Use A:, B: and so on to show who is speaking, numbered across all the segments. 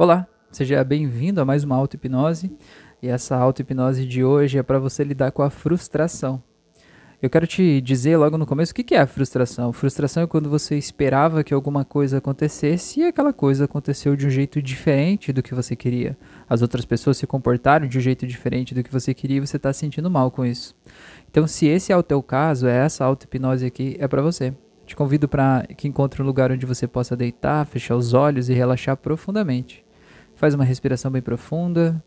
A: Olá, seja bem-vindo a mais uma auto-hipnose. E essa auto-hipnose de hoje é para você lidar com a frustração. Eu quero te dizer logo no começo o que é a frustração. Frustração é quando você esperava que alguma coisa acontecesse e aquela coisa aconteceu de um jeito diferente do que você queria. As outras pessoas se comportaram de um jeito diferente do que você queria e você está se sentindo mal com isso. Então, se esse é o teu caso, é essa auto-hipnose aqui é para você. Te convido para que encontre um lugar onde você possa deitar, fechar os olhos e relaxar profundamente. Faz uma respiração bem profunda.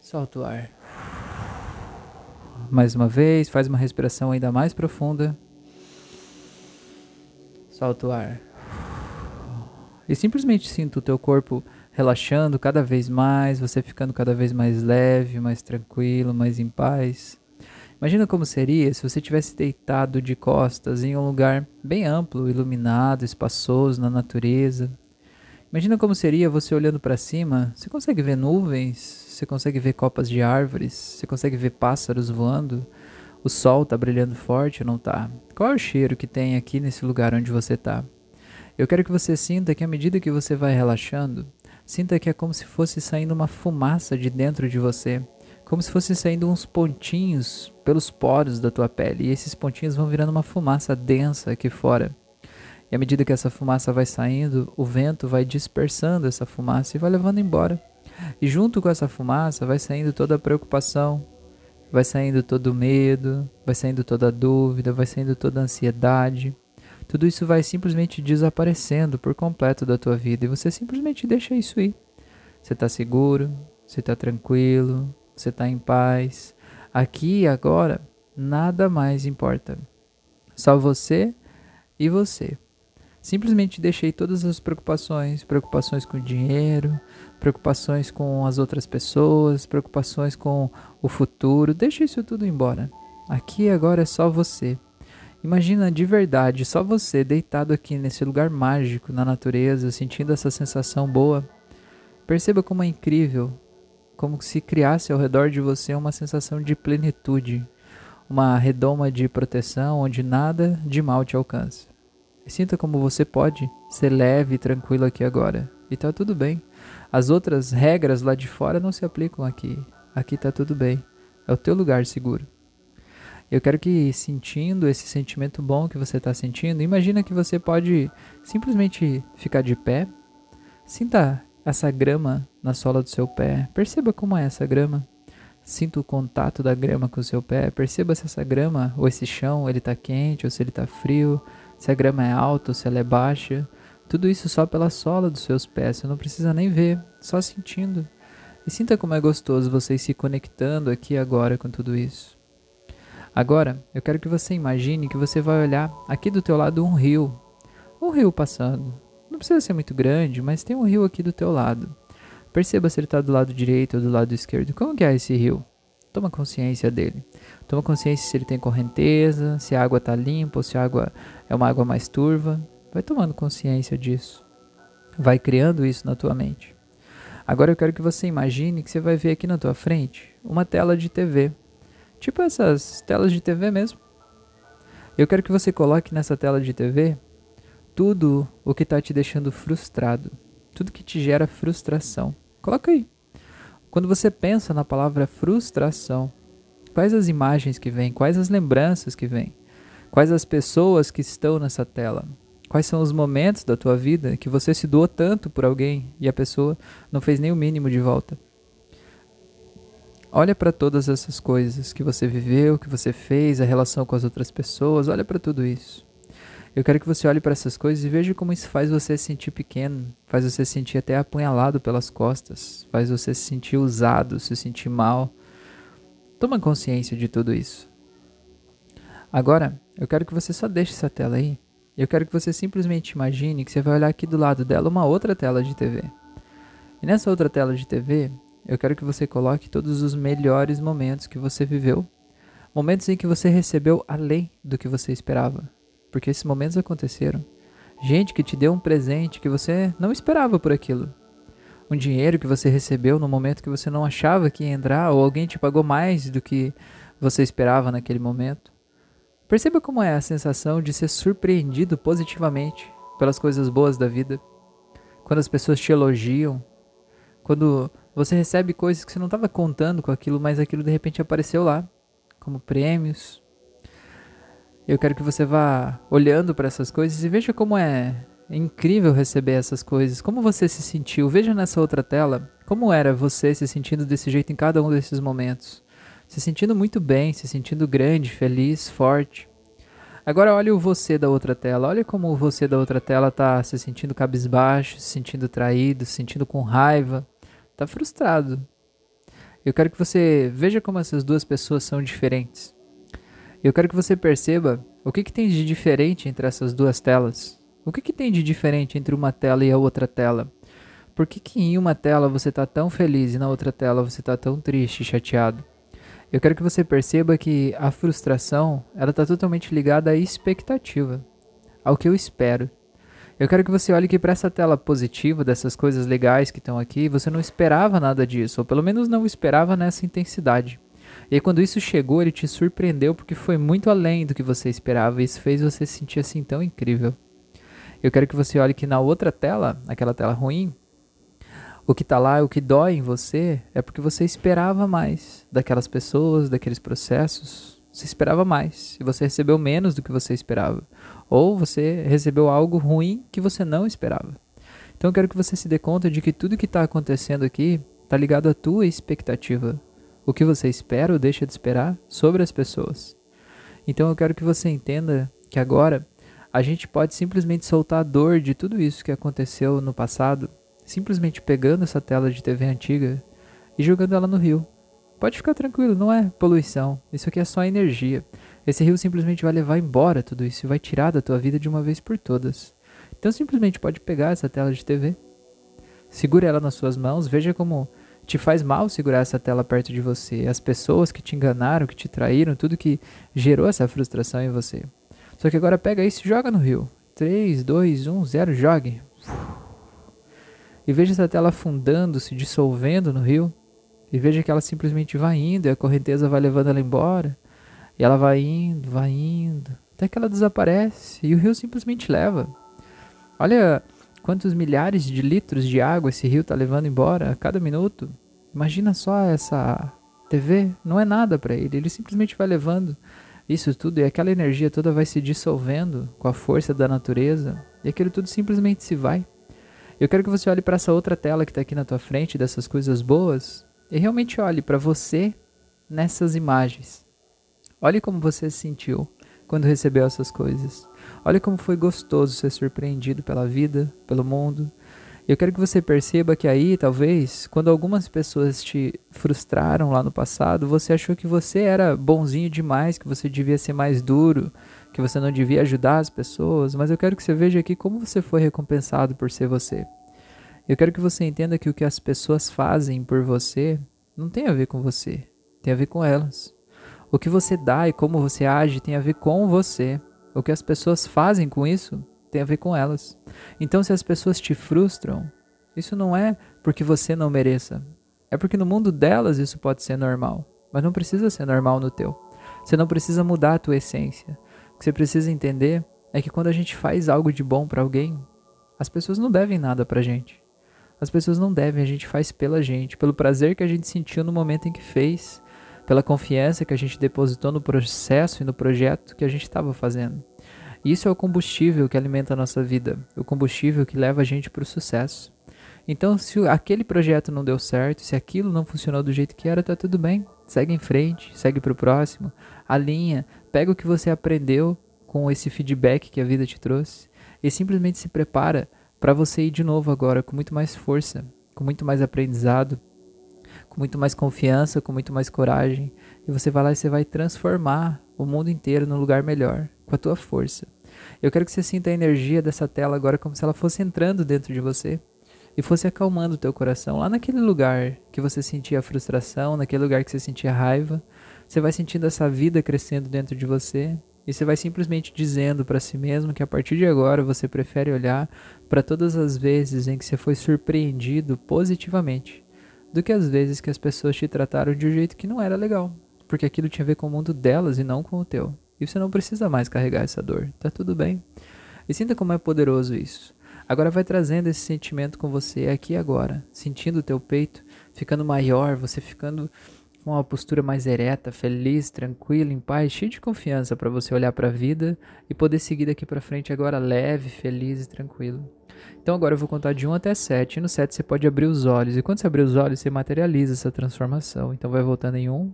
A: Solta o ar. Mais uma vez, faz uma respiração ainda mais profunda. Solta o ar. E simplesmente sinta o teu corpo relaxando cada vez mais, você ficando cada vez mais leve, mais tranquilo, mais em paz. Imagina como seria se você tivesse deitado de costas em um lugar bem amplo, iluminado, espaçoso na natureza, Imagina como seria você olhando para cima. Você consegue ver nuvens? Você consegue ver copas de árvores? Você consegue ver pássaros voando? O sol está brilhando forte ou não está? Qual é o cheiro que tem aqui nesse lugar onde você está? Eu quero que você sinta que à medida que você vai relaxando, sinta que é como se fosse saindo uma fumaça de dentro de você, como se fosse saindo uns pontinhos pelos poros da tua pele, e esses pontinhos vão virando uma fumaça densa aqui fora. E à medida que essa fumaça vai saindo, o vento vai dispersando essa fumaça e vai levando embora. E junto com essa fumaça vai saindo toda a preocupação, vai saindo todo o medo, vai saindo toda a dúvida, vai saindo toda a ansiedade. Tudo isso vai simplesmente desaparecendo por completo da tua vida e você simplesmente deixa isso ir. Você está seguro, você está tranquilo, você está em paz. Aqui e agora, nada mais importa. Só você e você. Simplesmente deixei todas as preocupações, preocupações com o dinheiro, preocupações com as outras pessoas, preocupações com o futuro, deixa isso tudo embora. Aqui agora é só você. Imagina de verdade só você deitado aqui nesse lugar mágico na natureza, sentindo essa sensação boa. Perceba como é incrível, como se criasse ao redor de você uma sensação de plenitude, uma redoma de proteção onde nada de mal te alcança. Sinta como você pode ser leve e tranquilo aqui agora. E tá tudo bem. As outras regras lá de fora não se aplicam aqui. Aqui tá tudo bem. É o teu lugar seguro. Eu quero que sentindo esse sentimento bom que você está sentindo, imagina que você pode simplesmente ficar de pé. Sinta essa grama na sola do seu pé. Perceba como é essa grama. Sinta o contato da grama com o seu pé. Perceba se essa grama ou esse chão ele está quente ou se ele está frio se a grama é alta ou se ela é baixa. Tudo isso só pela sola dos seus pés, você não precisa nem ver, só sentindo. E sinta como é gostoso você se conectando aqui agora com tudo isso. Agora, eu quero que você imagine que você vai olhar aqui do teu lado um rio. Um rio passando. Não precisa ser muito grande, mas tem um rio aqui do teu lado. Perceba se ele está do lado direito ou do lado esquerdo. Como que é esse rio? Toma consciência dele. Toma consciência se ele tem correnteza, se a água está limpa ou se a água é uma água mais turva. Vai tomando consciência disso. Vai criando isso na tua mente. Agora eu quero que você imagine que você vai ver aqui na tua frente uma tela de TV. Tipo essas telas de TV mesmo. Eu quero que você coloque nessa tela de TV tudo o que está te deixando frustrado. Tudo que te gera frustração. Coloca aí. Quando você pensa na palavra frustração, Quais as imagens que vêm? Quais as lembranças que vêm? Quais as pessoas que estão nessa tela? Quais são os momentos da tua vida que você se doou tanto por alguém e a pessoa não fez nem o mínimo de volta? Olha para todas essas coisas que você viveu, que você fez, a relação com as outras pessoas, olha para tudo isso. Eu quero que você olhe para essas coisas e veja como isso faz você se sentir pequeno, faz você se sentir até apunhalado pelas costas, faz você se sentir usado, se sentir mal, Toma consciência de tudo isso. Agora, eu quero que você só deixe essa tela aí. Eu quero que você simplesmente imagine que você vai olhar aqui do lado dela uma outra tela de TV. E nessa outra tela de TV, eu quero que você coloque todos os melhores momentos que você viveu. Momentos em que você recebeu além do que você esperava. Porque esses momentos aconteceram. Gente que te deu um presente que você não esperava por aquilo um dinheiro que você recebeu no momento que você não achava que ia entrar, ou alguém te pagou mais do que você esperava naquele momento. Perceba como é a sensação de ser surpreendido positivamente pelas coisas boas da vida. quando as pessoas te elogiam, quando você recebe coisas que você não estava contando com aquilo, mas aquilo de repente apareceu lá, como prêmios. Eu quero que você vá olhando para essas coisas e veja como é incrível receber essas coisas. Como você se sentiu? Veja nessa outra tela como era você se sentindo desse jeito em cada um desses momentos. Se sentindo muito bem, se sentindo grande, feliz, forte. Agora olha o você da outra tela. Olha como o você da outra tela tá se sentindo cabisbaixo, se sentindo traído, se sentindo com raiva, está frustrado. Eu quero que você veja como essas duas pessoas são diferentes. Eu quero que você perceba o que, que tem de diferente entre essas duas telas. O que, que tem de diferente entre uma tela e a outra tela? Por que, que em uma tela você está tão feliz e na outra tela você está tão triste e chateado? Eu quero que você perceba que a frustração ela está totalmente ligada à expectativa, ao que eu espero. Eu quero que você olhe que para essa tela positiva dessas coisas legais que estão aqui, você não esperava nada disso, ou pelo menos não esperava nessa intensidade. E aí, quando isso chegou, ele te surpreendeu porque foi muito além do que você esperava e isso fez você se sentir assim tão incrível. Eu quero que você olhe que na outra tela, aquela tela ruim, o que está lá, o que dói em você, é porque você esperava mais daquelas pessoas, daqueles processos. Você esperava mais e você recebeu menos do que você esperava ou você recebeu algo ruim que você não esperava. Então eu quero que você se dê conta de que tudo que está acontecendo aqui está ligado à tua expectativa. O que você espera ou deixa de esperar sobre as pessoas. Então eu quero que você entenda que agora a gente pode simplesmente soltar a dor de tudo isso que aconteceu no passado, simplesmente pegando essa tela de TV antiga e jogando ela no rio. Pode ficar tranquilo, não é poluição. Isso aqui é só energia. Esse rio simplesmente vai levar embora tudo isso e vai tirar da tua vida de uma vez por todas. Então simplesmente pode pegar essa tela de TV, segura ela nas suas mãos, veja como te faz mal segurar essa tela perto de você, as pessoas que te enganaram, que te traíram, tudo que gerou essa frustração em você. Só que agora pega isso e joga no rio. 3, 2, 1, 0, jogue. E veja essa tela afundando, se dissolvendo no rio. E veja que ela simplesmente vai indo e a correnteza vai levando ela embora. E ela vai indo, vai indo, até que ela desaparece e o rio simplesmente leva. Olha quantos milhares de litros de água esse rio está levando embora a cada minuto. Imagina só essa TV, não é nada para ele, ele simplesmente vai levando isso tudo e aquela energia toda vai se dissolvendo com a força da natureza e aquilo tudo simplesmente se vai. Eu quero que você olhe para essa outra tela que está aqui na tua frente dessas coisas boas e realmente olhe para você nessas imagens. Olhe como você se sentiu quando recebeu essas coisas. Olhe como foi gostoso ser surpreendido pela vida, pelo mundo. Eu quero que você perceba que aí, talvez, quando algumas pessoas te frustraram lá no passado, você achou que você era bonzinho demais, que você devia ser mais duro, que você não devia ajudar as pessoas, mas eu quero que você veja aqui como você foi recompensado por ser você. Eu quero que você entenda que o que as pessoas fazem por você não tem a ver com você, tem a ver com elas. O que você dá e como você age tem a ver com você. O que as pessoas fazem com isso tem a ver com elas. Então, se as pessoas te frustram, isso não é porque você não mereça. É porque no mundo delas isso pode ser normal. Mas não precisa ser normal no teu. Você não precisa mudar a tua essência. O que você precisa entender é que quando a gente faz algo de bom para alguém, as pessoas não devem nada pra gente. As pessoas não devem, a gente faz pela gente, pelo prazer que a gente sentiu no momento em que fez pela confiança que a gente depositou no processo e no projeto que a gente estava fazendo. Isso é o combustível que alimenta a nossa vida, o combustível que leva a gente para o sucesso. Então, se aquele projeto não deu certo, se aquilo não funcionou do jeito que era, tá tudo bem. Segue em frente, segue para o próximo, alinha, pega o que você aprendeu com esse feedback que a vida te trouxe e simplesmente se prepara para você ir de novo agora com muito mais força, com muito mais aprendizado, com muito mais confiança, com muito mais coragem, e você vai lá e você vai transformar o mundo inteiro num lugar melhor, com a tua força. Eu quero que você sinta a energia dessa tela agora como se ela fosse entrando dentro de você e fosse acalmando o teu coração lá naquele lugar que você sentia frustração, naquele lugar que você sentia raiva. Você vai sentindo essa vida crescendo dentro de você e você vai simplesmente dizendo para si mesmo que a partir de agora você prefere olhar para todas as vezes em que você foi surpreendido positivamente do que as vezes que as pessoas te trataram de um jeito que não era legal, porque aquilo tinha a ver com o mundo delas e não com o teu. E você não precisa mais carregar essa dor, tá tudo bem. E sinta como é poderoso isso. Agora vai trazendo esse sentimento com você aqui e agora, sentindo o teu peito ficando maior, você ficando com uma postura mais ereta, feliz, tranquilo, em paz, cheio de confiança para você olhar para a vida e poder seguir daqui para frente agora leve, feliz e tranquilo. Então agora eu vou contar de 1 até 7. E no 7 você pode abrir os olhos. E quando você abrir os olhos, você materializa essa transformação. Então vai voltando em 1,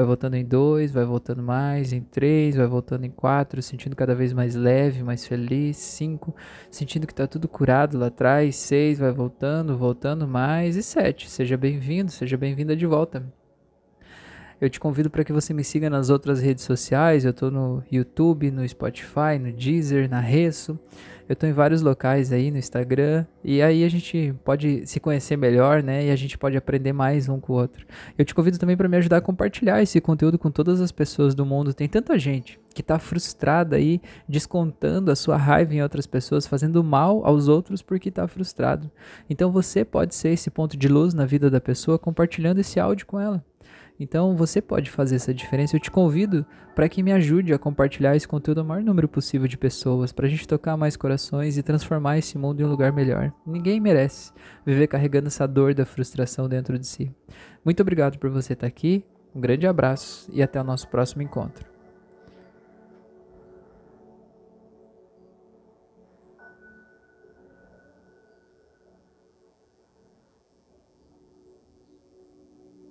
A: vai voltando em 2, vai voltando mais, em 3, vai voltando em 4, sentindo cada vez mais leve, mais feliz. 5, sentindo que está tudo curado lá atrás. 6, vai voltando, voltando mais. E 7, seja bem-vindo, seja bem-vinda de volta. Eu te convido para que você me siga nas outras redes sociais. Eu estou no YouTube, no Spotify, no Deezer, na Resso. Eu estou em vários locais aí no Instagram e aí a gente pode se conhecer melhor, né? E a gente pode aprender mais um com o outro. Eu te convido também para me ajudar a compartilhar esse conteúdo com todas as pessoas do mundo. Tem tanta gente que está frustrada aí, descontando a sua raiva em outras pessoas, fazendo mal aos outros porque está frustrado. Então você pode ser esse ponto de luz na vida da pessoa compartilhando esse áudio com ela. Então você pode fazer essa diferença. Eu te convido para que me ajude a compartilhar esse conteúdo ao maior número possível de pessoas, para a gente tocar mais corações e transformar esse mundo em um lugar melhor. Ninguém merece viver carregando essa dor da frustração dentro de si. Muito obrigado por você estar aqui. Um grande abraço e até o nosso próximo encontro.